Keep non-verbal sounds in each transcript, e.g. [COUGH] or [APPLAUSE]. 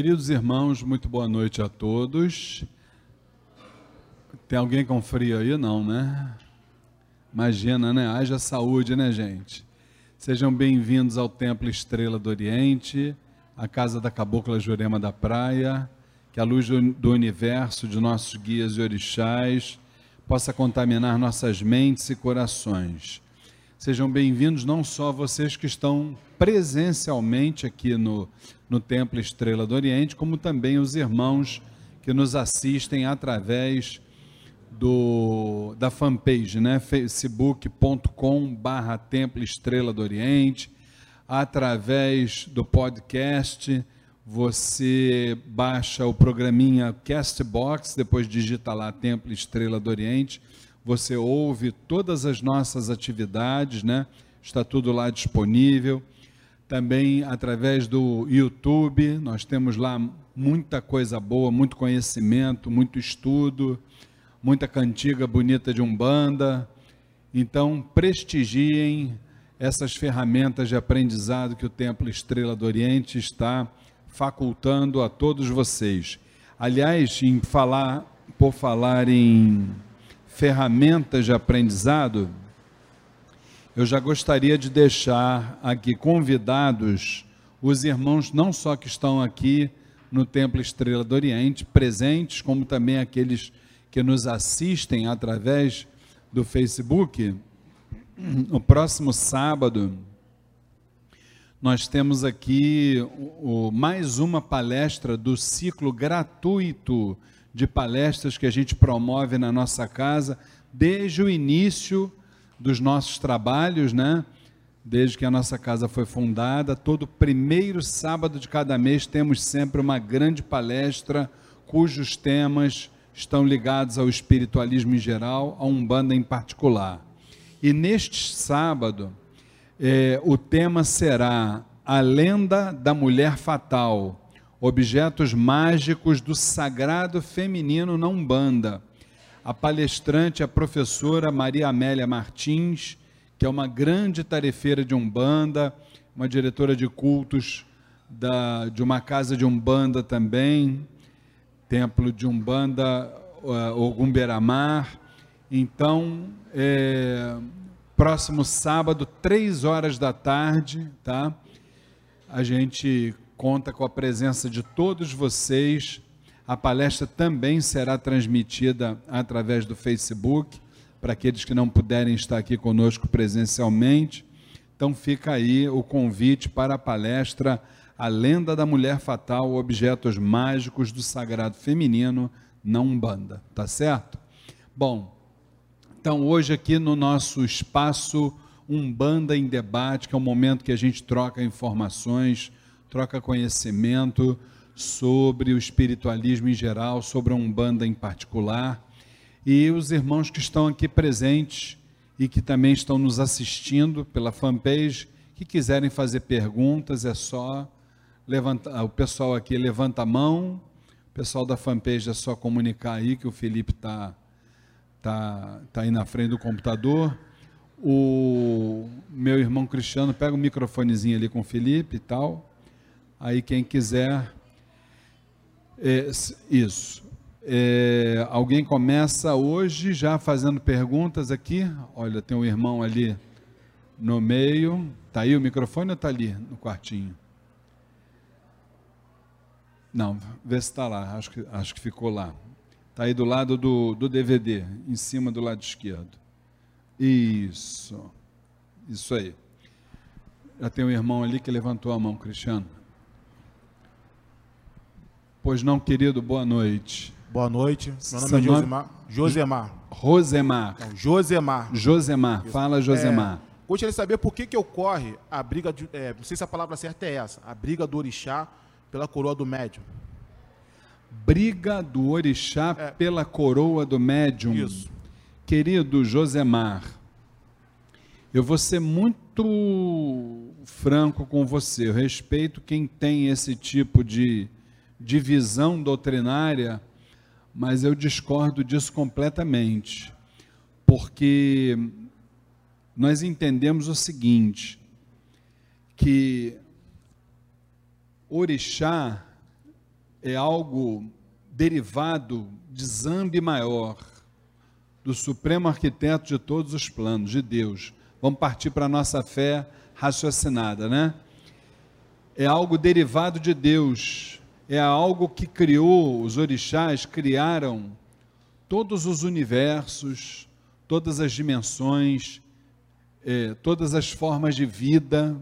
Queridos irmãos, muito boa noite a todos. Tem alguém com frio aí? Não, né? Imagina, né? Haja saúde, né, gente? Sejam bem-vindos ao Templo Estrela do Oriente, a casa da Cabocla Jurema da Praia, que a luz do universo de nossos guias e orixás possa contaminar nossas mentes e corações. Sejam bem-vindos não só vocês que estão presencialmente aqui no, no Templo Estrela do Oriente, como também os irmãos que nos assistem através do, da fanpage, né? facebook.com barra Templo Estrela do Oriente, através do podcast, você baixa o programinha Castbox, depois digita lá Templo Estrela do Oriente, você ouve todas as nossas atividades, né? Está tudo lá disponível. Também através do YouTube, nós temos lá muita coisa boa, muito conhecimento, muito estudo muita cantiga bonita de Umbanda. Então, prestigiem essas ferramentas de aprendizado que o Templo Estrela do Oriente está facultando a todos vocês. Aliás, em falar, por falar em ferramentas de aprendizado, eu já gostaria de deixar aqui convidados os irmãos não só que estão aqui no Templo Estrela do Oriente presentes, como também aqueles que nos assistem através do Facebook, no próximo sábado, nós temos aqui o, o, mais uma palestra do ciclo gratuito de palestras que a gente promove na nossa casa desde o início dos nossos trabalhos, né? Desde que a nossa casa foi fundada, todo primeiro sábado de cada mês temos sempre uma grande palestra cujos temas estão ligados ao espiritualismo em geral, a Umbanda em particular. E neste sábado, é, o tema será A Lenda da Mulher Fatal, objetos mágicos do sagrado feminino na Umbanda. A palestrante é a professora Maria Amélia Martins, que é uma grande tarefeira de Umbanda, uma diretora de cultos da, de uma casa de Umbanda também, templo de Umbanda, uh. Então, é, próximo sábado, três horas da tarde, tá? A gente conta com a presença de todos vocês. A palestra também será transmitida através do Facebook, para aqueles que não puderem estar aqui conosco presencialmente. Então fica aí o convite para a palestra a lenda da mulher fatal, objetos mágicos do sagrado feminino na Umbanda, tá certo? Bom, então hoje aqui no nosso espaço Umbanda em debate, que é um momento que a gente troca informações, troca conhecimento sobre o espiritualismo em geral, sobre a Umbanda em particular, e os irmãos que estão aqui presentes e que também estão nos assistindo pela fanpage, que quiserem fazer perguntas, é só levanta, o pessoal aqui levanta a mão, o pessoal da fanpage é só comunicar aí que o Felipe está tá, tá aí na frente do computador. O meu irmão Cristiano pega o microfonezinho ali com o Felipe e tal. Aí quem quiser. É, isso. É, alguém começa hoje já fazendo perguntas aqui. Olha, tem um irmão ali no meio. Está aí o microfone ou está ali no quartinho? Não, vê se está lá, acho que, acho que ficou lá. Está aí do lado do, do DVD, em cima do lado esquerdo. Isso, isso aí. Já tem um irmão ali que levantou a mão, Cristiano. Pois não, querido, boa noite. Boa noite, meu nome é Josemar. Josemar. Rosemar. Não, Josemar. Josemar, fala Josemar. É, gostaria de saber por que, que ocorre a briga, de, é, não sei se a palavra certa é essa, a briga do orixá pela coroa do médium. Briga do orixá é. pela coroa do médium. Isso. Querido Josemar, eu vou ser muito franco com você. Eu respeito quem tem esse tipo de divisão doutrinária, mas eu discordo disso completamente. Porque nós entendemos o seguinte, que orixá é algo derivado de Zambi maior, do supremo arquiteto de todos os planos, de Deus. Vamos partir para a nossa fé raciocinada, né? É algo derivado de Deus, é algo que criou, os orixás criaram todos os universos, todas as dimensões, é, todas as formas de vida.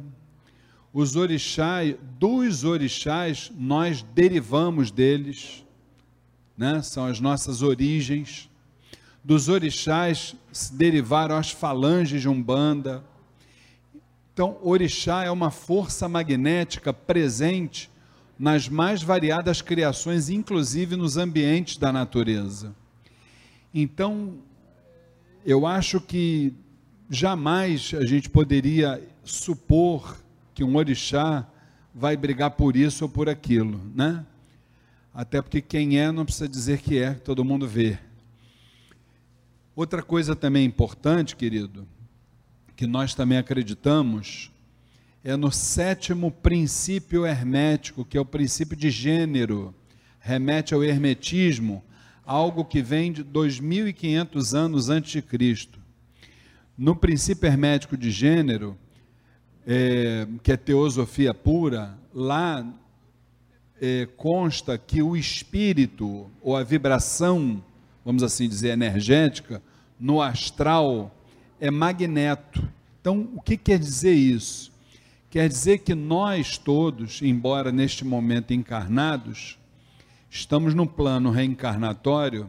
Os orixás, dos orixás, nós derivamos deles, né? são as nossas origens. Dos orixás se derivaram as falanges de Umbanda. Então, orixá é uma força magnética presente nas mais variadas criações, inclusive nos ambientes da natureza. Então, eu acho que jamais a gente poderia supor que um orixá vai brigar por isso ou por aquilo, né? Até porque quem é não precisa dizer que é, todo mundo vê. Outra coisa também importante, querido, que nós também acreditamos, é no sétimo princípio hermético, que é o princípio de gênero, remete ao hermetismo, algo que vem de 2500 anos antes de Cristo. No princípio hermético de gênero, é, que é teosofia pura, lá é, consta que o espírito ou a vibração, vamos assim dizer, energética, no astral é magneto. Então, o que quer dizer isso? Quer dizer que nós todos, embora neste momento encarnados, estamos no plano reencarnatório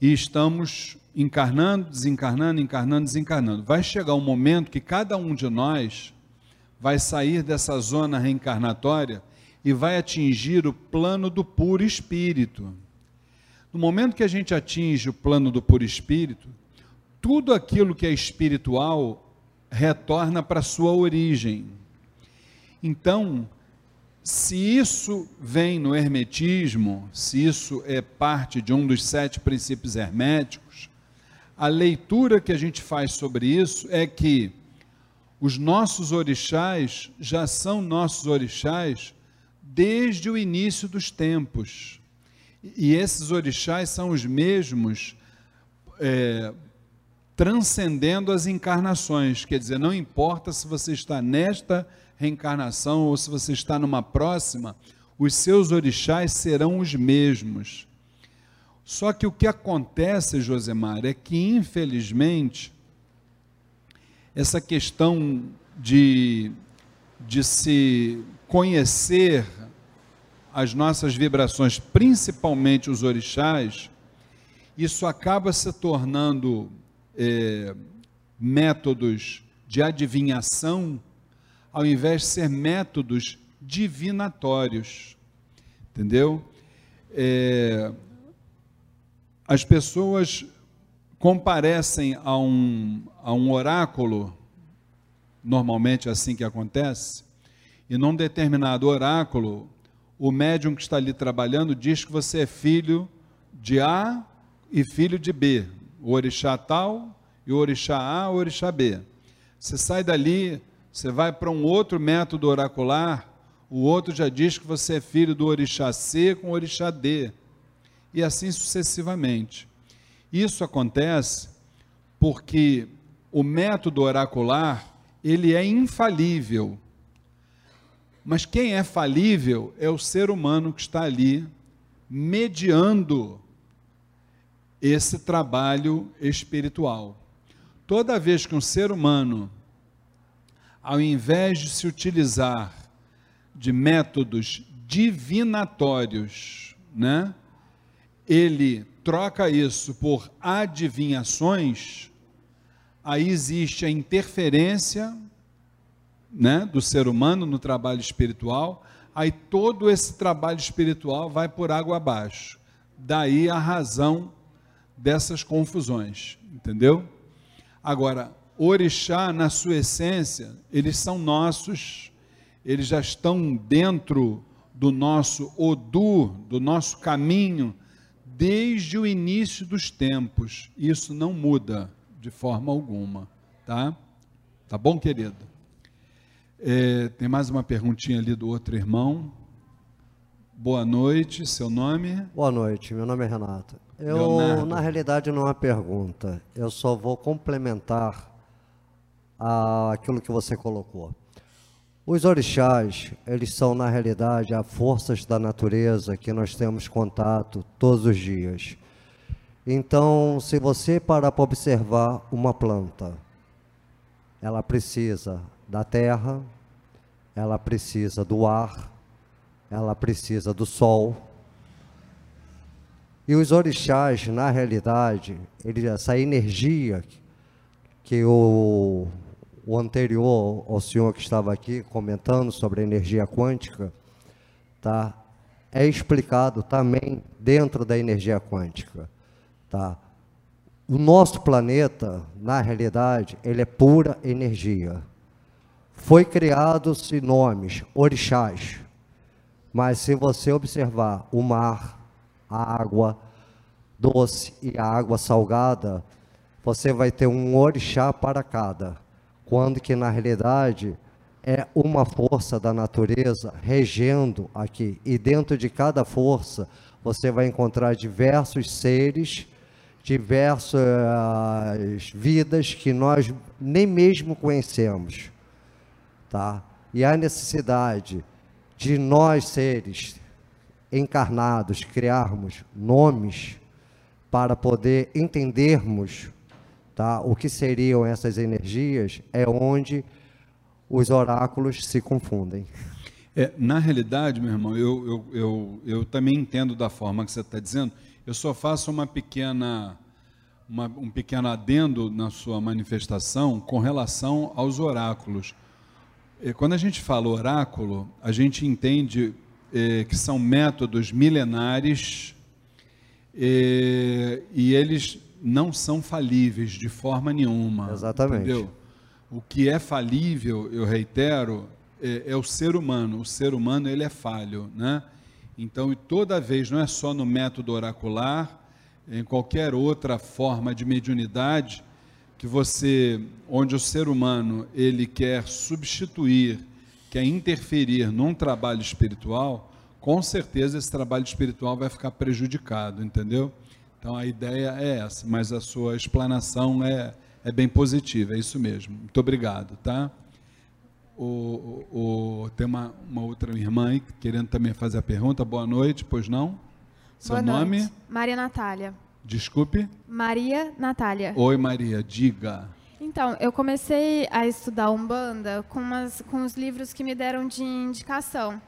e estamos encarnando, desencarnando, encarnando, desencarnando. Vai chegar um momento que cada um de nós vai sair dessa zona reencarnatória e vai atingir o plano do puro espírito. No momento que a gente atinge o plano do puro espírito, tudo aquilo que é espiritual retorna para sua origem. Então, se isso vem no hermetismo, se isso é parte de um dos sete princípios herméticos, a leitura que a gente faz sobre isso é que os nossos orixás já são nossos orixás desde o início dos tempos. E esses orixás são os mesmos é, transcendendo as encarnações. Quer dizer, não importa se você está nesta reencarnação ou se você está numa próxima, os seus orixás serão os mesmos. Só que o que acontece, Josemar, é que infelizmente essa questão de, de se conhecer as nossas vibrações, principalmente os orixás, isso acaba se tornando é, métodos de adivinhação, ao invés de ser métodos divinatórios. Entendeu? É, as pessoas comparecem a um, a um oráculo, normalmente é assim que acontece, e num determinado oráculo, o médium que está ali trabalhando diz que você é filho de A e filho de B, o orixá tal e o orixá A, o orixá B. Você sai dali, você vai para um outro método oracular, o outro já diz que você é filho do orixá C com o orixá D, e assim sucessivamente. Isso acontece porque o método oracular, ele é infalível. Mas quem é falível é o ser humano que está ali mediando esse trabalho espiritual. Toda vez que um ser humano, ao invés de se utilizar de métodos divinatórios, né, ele troca isso por adivinhações, aí existe a interferência né, do ser humano no trabalho espiritual, aí todo esse trabalho espiritual vai por água abaixo. Daí a razão dessas confusões, entendeu? Agora, orixá, na sua essência, eles são nossos, eles já estão dentro do nosso odu, do nosso caminho, desde o início dos tempos. Isso não muda de forma alguma, tá? Tá bom, querido? É, tem mais uma perguntinha ali do outro irmão. Boa noite, seu nome? Boa noite, meu nome é Renato. Eu, Leonardo. na realidade, não é uma pergunta. Eu só vou complementar a- aquilo que você colocou. Os orixás, eles são, na realidade, as forças da natureza que nós temos contato todos os dias. Então, se você parar para observar uma planta, ela precisa da terra, ela precisa do ar, ela precisa do sol. E os orixás, na realidade, ele, essa energia que o, o anterior ao senhor que estava aqui comentando sobre a energia quântica, tá? É explicado também dentro da energia quântica, tá? O nosso planeta, na realidade, ele é pura energia. Foi criados nomes, orixás. Mas se você observar o mar, a água doce e a água salgada, você vai ter um orixá para cada. Quando que na realidade é uma força da natureza regendo aqui. E dentro de cada força você vai encontrar diversos seres, diversas vidas que nós nem mesmo conhecemos tá? E há necessidade de nós seres encarnados criarmos nomes para poder entendermos, tá? O que seriam essas energias é onde os oráculos se confundem. É, na realidade, meu irmão, eu, eu, eu, eu também entendo da forma que você está dizendo. Eu só faço uma pequena, uma, um pequeno adendo na sua manifestação com relação aos oráculos. É, Quando a gente fala oráculo, a gente entende é, que são métodos milenares é, e eles não são falíveis de forma nenhuma. Exatamente. Entendeu? O que é falível, eu reitero, é, é o ser humano. O ser humano ele é falho, né? Então, e toda vez, não é só no método oracular, em qualquer outra forma de mediunidade, que você, onde o ser humano ele quer substituir, quer interferir num trabalho espiritual, com certeza esse trabalho espiritual vai ficar prejudicado, entendeu? Então a ideia é essa, mas a sua explanação é, é bem positiva, é isso mesmo. Muito obrigado, tá? O, o, tem uma, uma outra irmã aí querendo também fazer a pergunta. Boa noite, pois não? Seu Boa nome? noite. Maria Natália. Desculpe. Maria Natália. Oi, Maria, diga. Então, eu comecei a estudar Umbanda com, umas, com os livros que me deram de indicação.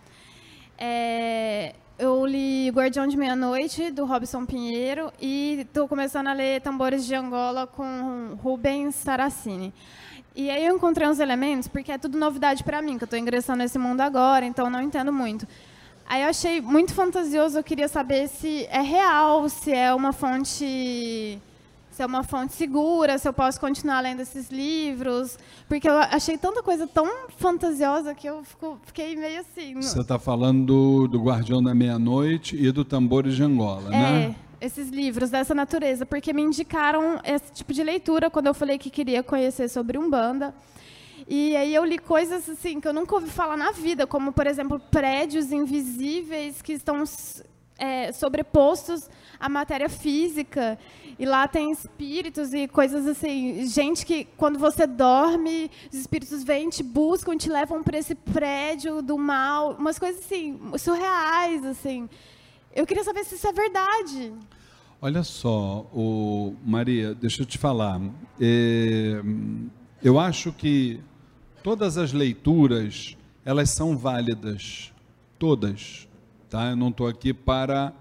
É, eu li Guardião de Meia-Noite, do Robson Pinheiro, e estou começando a ler Tambores de Angola com Rubens Saracini. E aí eu encontrei uns elementos, porque é tudo novidade para mim, que eu estou ingressando nesse mundo agora, então não entendo muito. Aí eu achei muito fantasioso, eu queria saber se é real, se é uma fonte se é uma fonte segura, se eu posso continuar lendo esses livros, porque eu achei tanta coisa tão fantasiosa que eu fico- fiquei meio assim. no- Você está falando do, do Guardião da Meia-Noite e do Tambores de Angola, É, né? esses livros dessa natureza, porque me indicaram esse tipo de leitura quando eu falei que queria conhecer sobre Umbanda. E aí eu li coisas assim que eu nunca ouvi falar na vida, como por exemplo prédios invisíveis que estão é, sobrepostos à matéria física. E lá tem espíritos e coisas assim, gente que quando você dorme, os espíritos vêm, te buscam, te levam para esse prédio do mal, umas coisas assim surreais assim. Eu queria saber se isso é verdade. Olha só, o, Maria, deixa eu te falar. É, eu acho que todas as leituras elas são válidas, todas. Tá? Eu não estou aqui para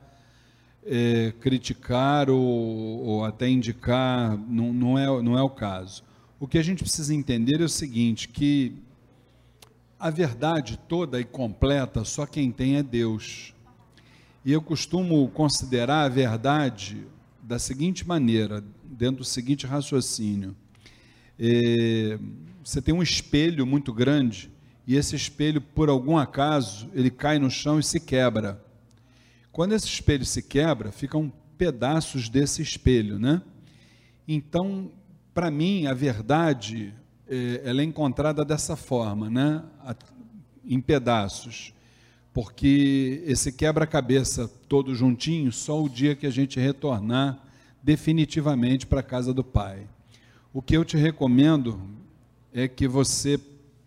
é, criticar ou, ou até indicar, não, não, é, não é o caso. O que a gente precisa entender é o seguinte, que a verdade toda e completa só quem tem é Deus. E eu costumo considerar a verdade da seguinte maneira, dentro do seguinte raciocínio. É, você tem um espelho muito grande e esse espelho, por algum acaso, ele cai no chão e se quebra. Quando esse espelho se quebra, ficam pedaços desse espelho, né? Então, para mim, a verdade, eh, ela é encontrada dessa forma, né? Em pedaços. porque esse quebra-cabeça todo juntinho, só o dia que a gente retornar definitivamente para a casa do Pai. O que eu te recomendo é que você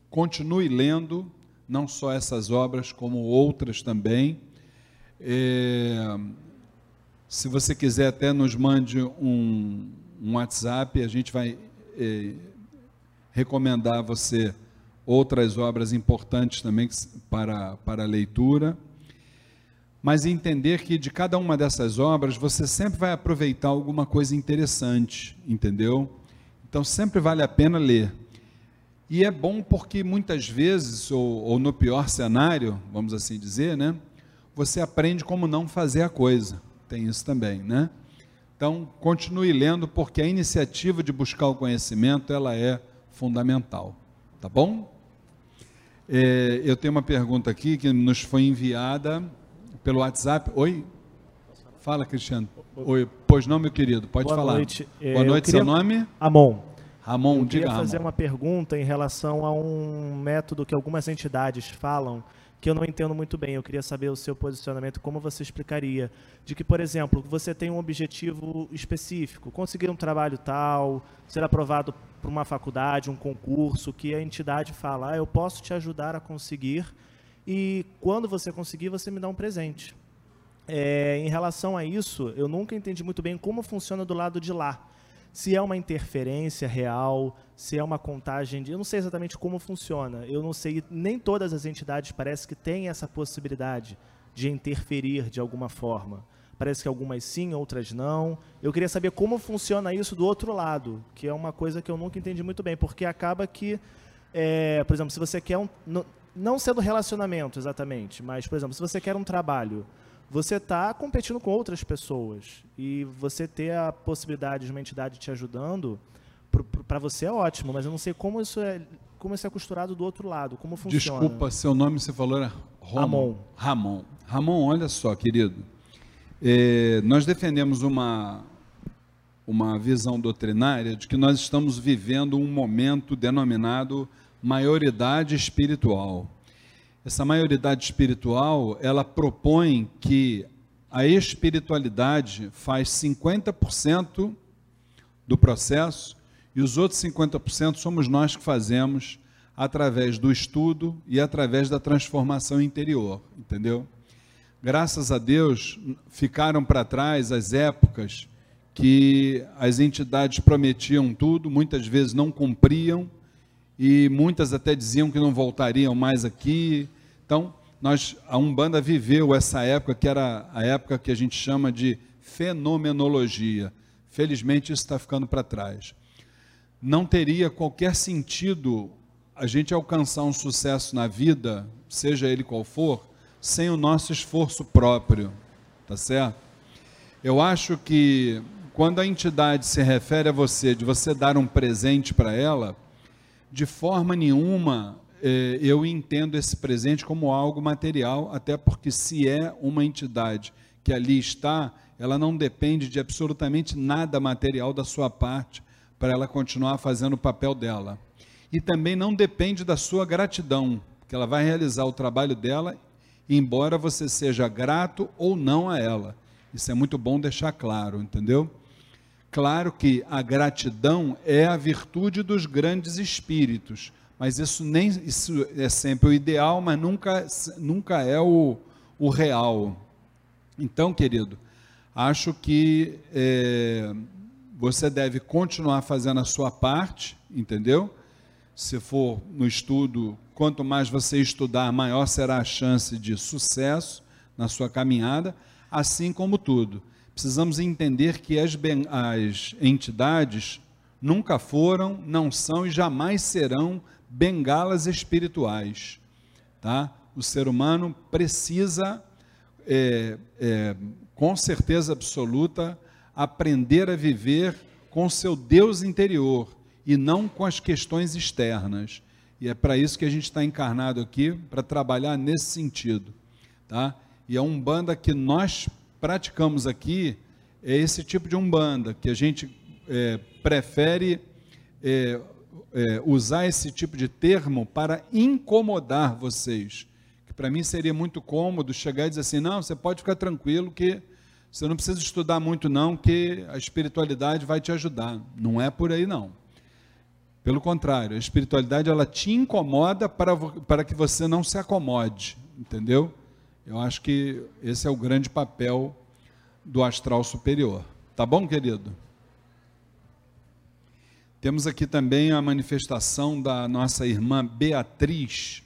continue lendo, não só essas obras, como outras também. É, se você quiser, até nos mande um, um WhatsApp, a gente vai é, recomendar a você outras obras importantes também para, para a leitura. Mas entender que de cada uma dessas obras você sempre vai aproveitar alguma coisa interessante, entendeu? Então sempre vale a pena ler. E é bom porque muitas vezes, ou, ou no pior cenário, vamos assim dizer, né? Você aprende como não fazer a coisa. Tem isso também, né? Então, continue lendo, porque a iniciativa de buscar o conhecimento, ela é fundamental. Tá bom? É, eu tenho uma pergunta aqui que nos foi enviada pelo WhatsApp. Oi? Fala, Cristiano. Oi. Pois não, meu querido, pode Boa falar. Noite. Boa noite, seu nome? Amon. Eu diga, queria fazer Ramon. uma pergunta em relação a um método que algumas entidades falam que eu não entendo muito bem. Eu queria saber o seu posicionamento, como você explicaria. De que, por exemplo, você tem um objetivo específico, conseguir um trabalho tal, ser aprovado por uma faculdade, um concurso, que a entidade fala, ah, eu posso te ajudar a conseguir, e quando você conseguir, você me dá um presente. É, em relação a isso, eu nunca entendi muito bem como funciona do lado de lá se é uma interferência real, se é uma contagem de. Eu não sei exatamente como funciona. Eu não sei. Nem todas as entidades parece que têm essa possibilidade de interferir de alguma forma. Parece que algumas sim, outras não. Eu queria saber como funciona isso do outro lado, que é uma coisa que eu nunca entendi muito bem, porque acaba que, é, por exemplo, se você quer um. Não sendo relacionamento exatamente, mas, por exemplo, se você quer um trabalho você está competindo com outras pessoas. E você ter a possibilidade de uma entidade te ajudando, para você é ótimo, mas eu não sei como isso é como isso é costurado do outro lado, como funciona. Desculpa, seu nome você falou era Ramon. Ramon. Ramon, olha só, querido. É, nós defendemos uma, uma visão doutrinária de que nós estamos vivendo um momento denominado maioridade espiritual. Essa maioridade espiritual, ela propõe que a espiritualidade faz 50% do processo e os outros 50% somos nós que fazemos através do estudo e através da transformação interior, entendeu? Graças a Deus, ficaram para trás as épocas que as entidades prometiam tudo, muitas vezes não cumpriam, e muitas até diziam que não voltariam mais aqui. Então, nós, a Umbanda viveu essa época que era a época que a gente chama de fenomenologia. Felizmente isso está ficando para trás. Não teria qualquer sentido a gente alcançar um sucesso na vida, seja ele qual for, sem o nosso esforço próprio, tá certo? Eu acho que quando a entidade se refere a você, de você dar um presente para ela, de forma nenhuma eh, eu entendo esse presente como algo material, até porque se é uma entidade que ali está, ela não depende de absolutamente nada material da sua parte para ela continuar fazendo o papel dela. E também não depende da sua gratidão, que ela vai realizar o trabalho dela, embora você seja grato ou não a ela. Isso é muito bom deixar claro, entendeu? Claro que a gratidão é a virtude dos grandes espíritos, mas isso nem isso é sempre o ideal, mas nunca, nunca é o, o real. Então, querido, acho que é, você deve continuar fazendo a sua parte, entendeu? Se for no estudo, quanto mais você estudar, maior será a chance de sucesso na sua caminhada, assim como tudo precisamos entender que as, as entidades nunca foram, não são e jamais serão bengalas espirituais. Tá? O ser humano precisa, é, é, com certeza absoluta, aprender a viver com seu Deus interior e não com as questões externas. E é para isso que a gente está encarnado aqui, para trabalhar nesse sentido. Tá? E é um banda que nós praticamos aqui é esse tipo de umbanda, que a gente é, prefere é, é, usar esse tipo de termo para incomodar vocês, para mim seria muito cômodo chegar e dizer assim: não, você pode ficar tranquilo que você não precisa estudar muito, não, que a espiritualidade vai te ajudar. Não é por aí, não. Pelo contrário, a espiritualidade ela te incomoda para, para que você não se acomode, entendeu? Eu acho que esse é o grande papel do astral superior. Tá bom, querido? Temos aqui também a manifestação da nossa irmã Beatriz,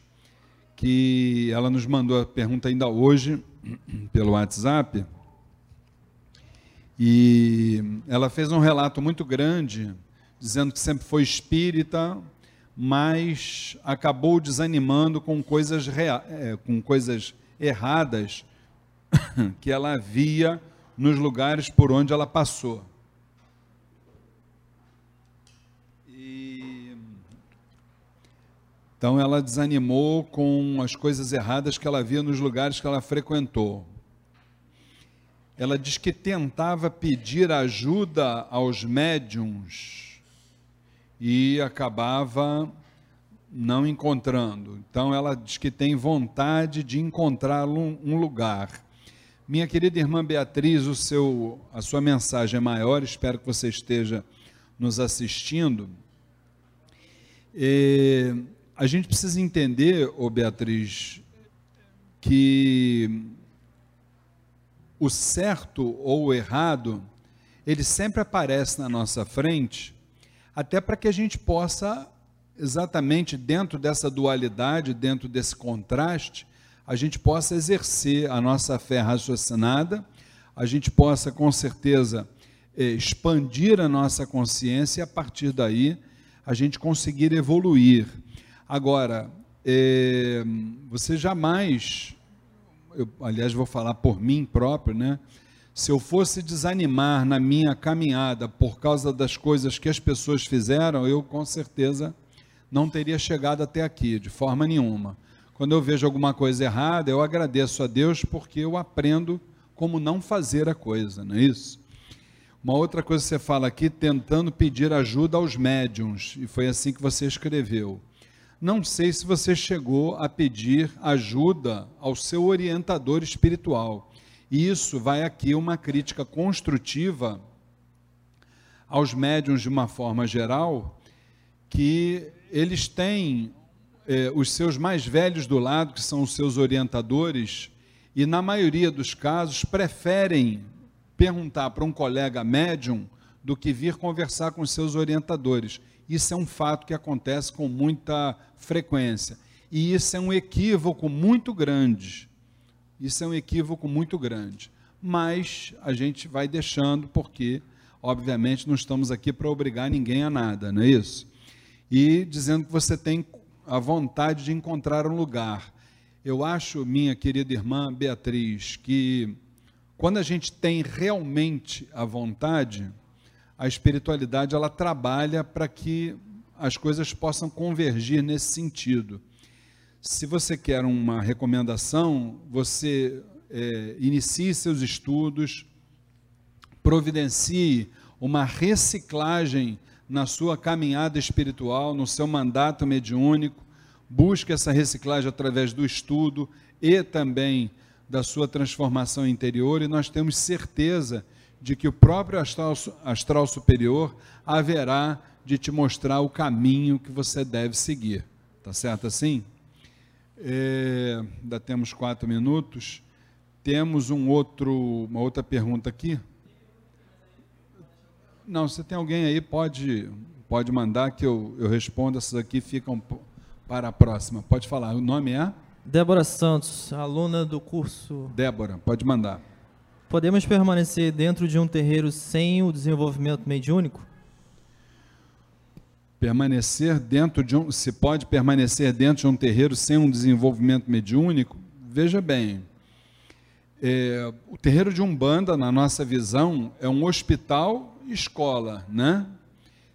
que ela nos mandou a pergunta ainda hoje [CLEARS THROAT] pelo WhatsApp. E ela fez um relato muito grande, dizendo que sempre foi espírita, mas acabou desanimando com coisas, é, com coisas erradas [COUGHS] que ela via nos lugares por onde ela passou. E... Então ela desanimou com as coisas erradas que ela via nos lugares que ela frequentou. Ela diz que tentava pedir ajuda aos médiums e acabava não encontrando. Então ela diz que tem vontade de encontrar um, um lugar. Minha querida irmã Beatriz, o seu, a sua mensagem é maior, espero que você esteja nos assistindo. E a gente precisa entender, ô Beatriz, que o certo ou o errado, ele sempre aparece na nossa frente, até para que a gente possa, exatamente dentro dessa dualidade, dentro desse contraste, a gente possa exercer a nossa fé raciocinada, a gente possa, com certeza, eh, expandir a nossa consciência e, a partir daí, a gente conseguir evoluir. Agora, eh, você jamais, eu, aliás, vou falar por mim próprio, né? Se eu fosse desanimar na minha caminhada por causa das coisas que as pessoas fizeram, eu com certeza não teria chegado até aqui, de forma nenhuma. Quando eu vejo alguma coisa errada, eu agradeço a Deus porque eu aprendo como não fazer a coisa, não é isso? Uma outra coisa que você fala aqui, tentando pedir ajuda aos médiums, e foi assim que você escreveu. Não sei se você chegou a pedir ajuda ao seu orientador espiritual. E isso vai aqui uma crítica construtiva aos médiums de uma forma geral, que eles têm eh, os seus mais velhos do lado, que são os seus orientadores, e na maioria dos casos preferem perguntar para um colega médium do que vir conversar com os seus orientadores. Isso é um fato que acontece com muita frequência. E isso é um equívoco muito grande. Isso é um equívoco muito grande. Mas a gente vai deixando, porque, obviamente, não estamos aqui para obrigar ninguém a nada, não é isso? E dizendo que você tem a vontade de encontrar um lugar. Eu acho, minha querida irmã Beatriz, que quando a gente tem realmente a vontade, a espiritualidade ela trabalha para que as coisas possam convergir nesse sentido. Se você quer uma recomendação, você é, inicie seus estudos, providencie uma reciclagem na sua caminhada espiritual, no seu mandato mediúnico, busque essa reciclagem através do estudo e também da sua transformação interior, e nós temos certeza de que o próprio astral, astral superior haverá de te mostrar o caminho que você deve seguir. Tá certo assim? É, ainda temos quatro minutos. Temos um outro, uma outra pergunta aqui. Não, se tem alguém aí, pode, pode mandar que eu, eu respondo. Essas aqui ficam para a próxima. Pode falar. O nome é? Débora Santos, aluna do curso. Débora, pode mandar. Podemos permanecer dentro de um terreiro sem o desenvolvimento mediúnico? Permanecer dentro de um. Se pode permanecer dentro de um terreiro sem um desenvolvimento mediúnico? Veja bem, é, o terreiro de Umbanda, na nossa visão, é um hospital escola, né?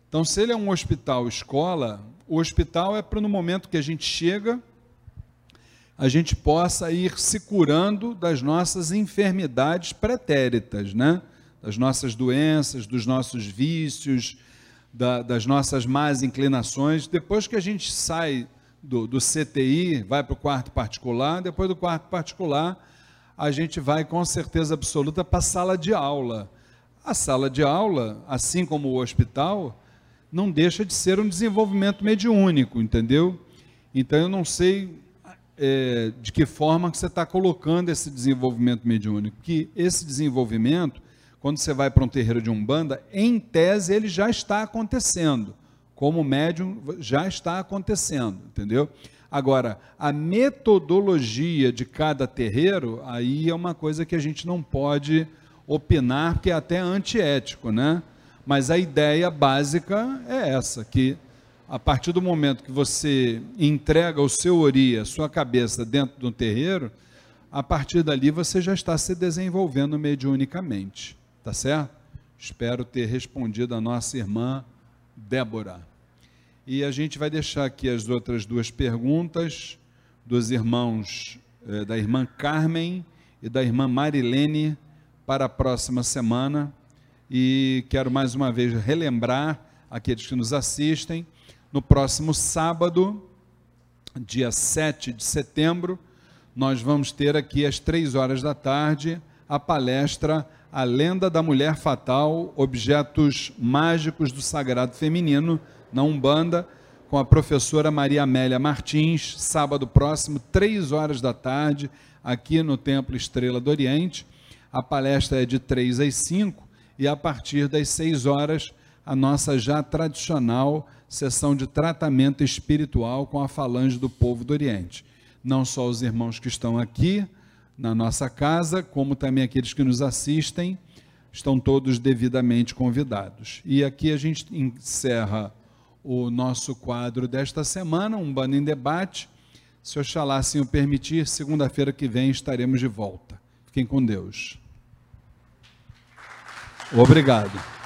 Então, se ele é um hospital escola, o hospital é para no momento que a gente chega, a gente possa ir se curando das nossas enfermidades pretéritas, né? Das nossas doenças, dos nossos vícios, da, das nossas más inclinações. Depois que a gente sai do, do CTI, vai para o quarto particular, depois do quarto particular, a gente vai com certeza absoluta para a sala de aula. A sala de aula, assim como o hospital, não deixa de ser um desenvolvimento mediúnico, entendeu? Então eu não sei é, de que forma que você está colocando esse desenvolvimento mediúnico, que esse desenvolvimento, quando você vai para um terreiro de umbanda, em tese ele já está acontecendo como médium já está acontecendo, entendeu? Agora, a metodologia de cada terreiro, aí é uma coisa que a gente não pode opinar, porque é até antiético, né? Mas a ideia básica é essa, que a partir do momento que você entrega o seu ori, a sua cabeça dentro de um terreiro, a partir dali você já está se desenvolvendo mediunicamente, tá certo? Espero ter respondido a nossa irmã Débora. E a gente vai deixar aqui as outras duas perguntas dos irmãos, eh, da irmã Carmen e da irmã Marilene, para a próxima semana. E quero mais uma vez relembrar aqueles que nos assistem, no próximo sábado, dia 7 de setembro, nós vamos ter aqui às três horas da tarde a palestra A Lenda da Mulher Fatal, Objetos Mágicos do Sagrado Feminino, na Umbanda, com a professora Maria Amélia Martins, sábado próximo, três horas da tarde, aqui no Templo Estrela do Oriente. A palestra é de três às cinco e a partir das seis horas, a nossa já tradicional sessão de tratamento espiritual com a falange do povo do Oriente. Não só os irmãos que estão aqui na nossa casa, como também aqueles que nos assistem, estão todos devidamente convidados. E aqui a gente encerra o nosso quadro desta semana, um bando em debate. Se Oxalá assim o permitir, segunda-feira que vem estaremos de volta. Fiquem com Deus. Obrigado.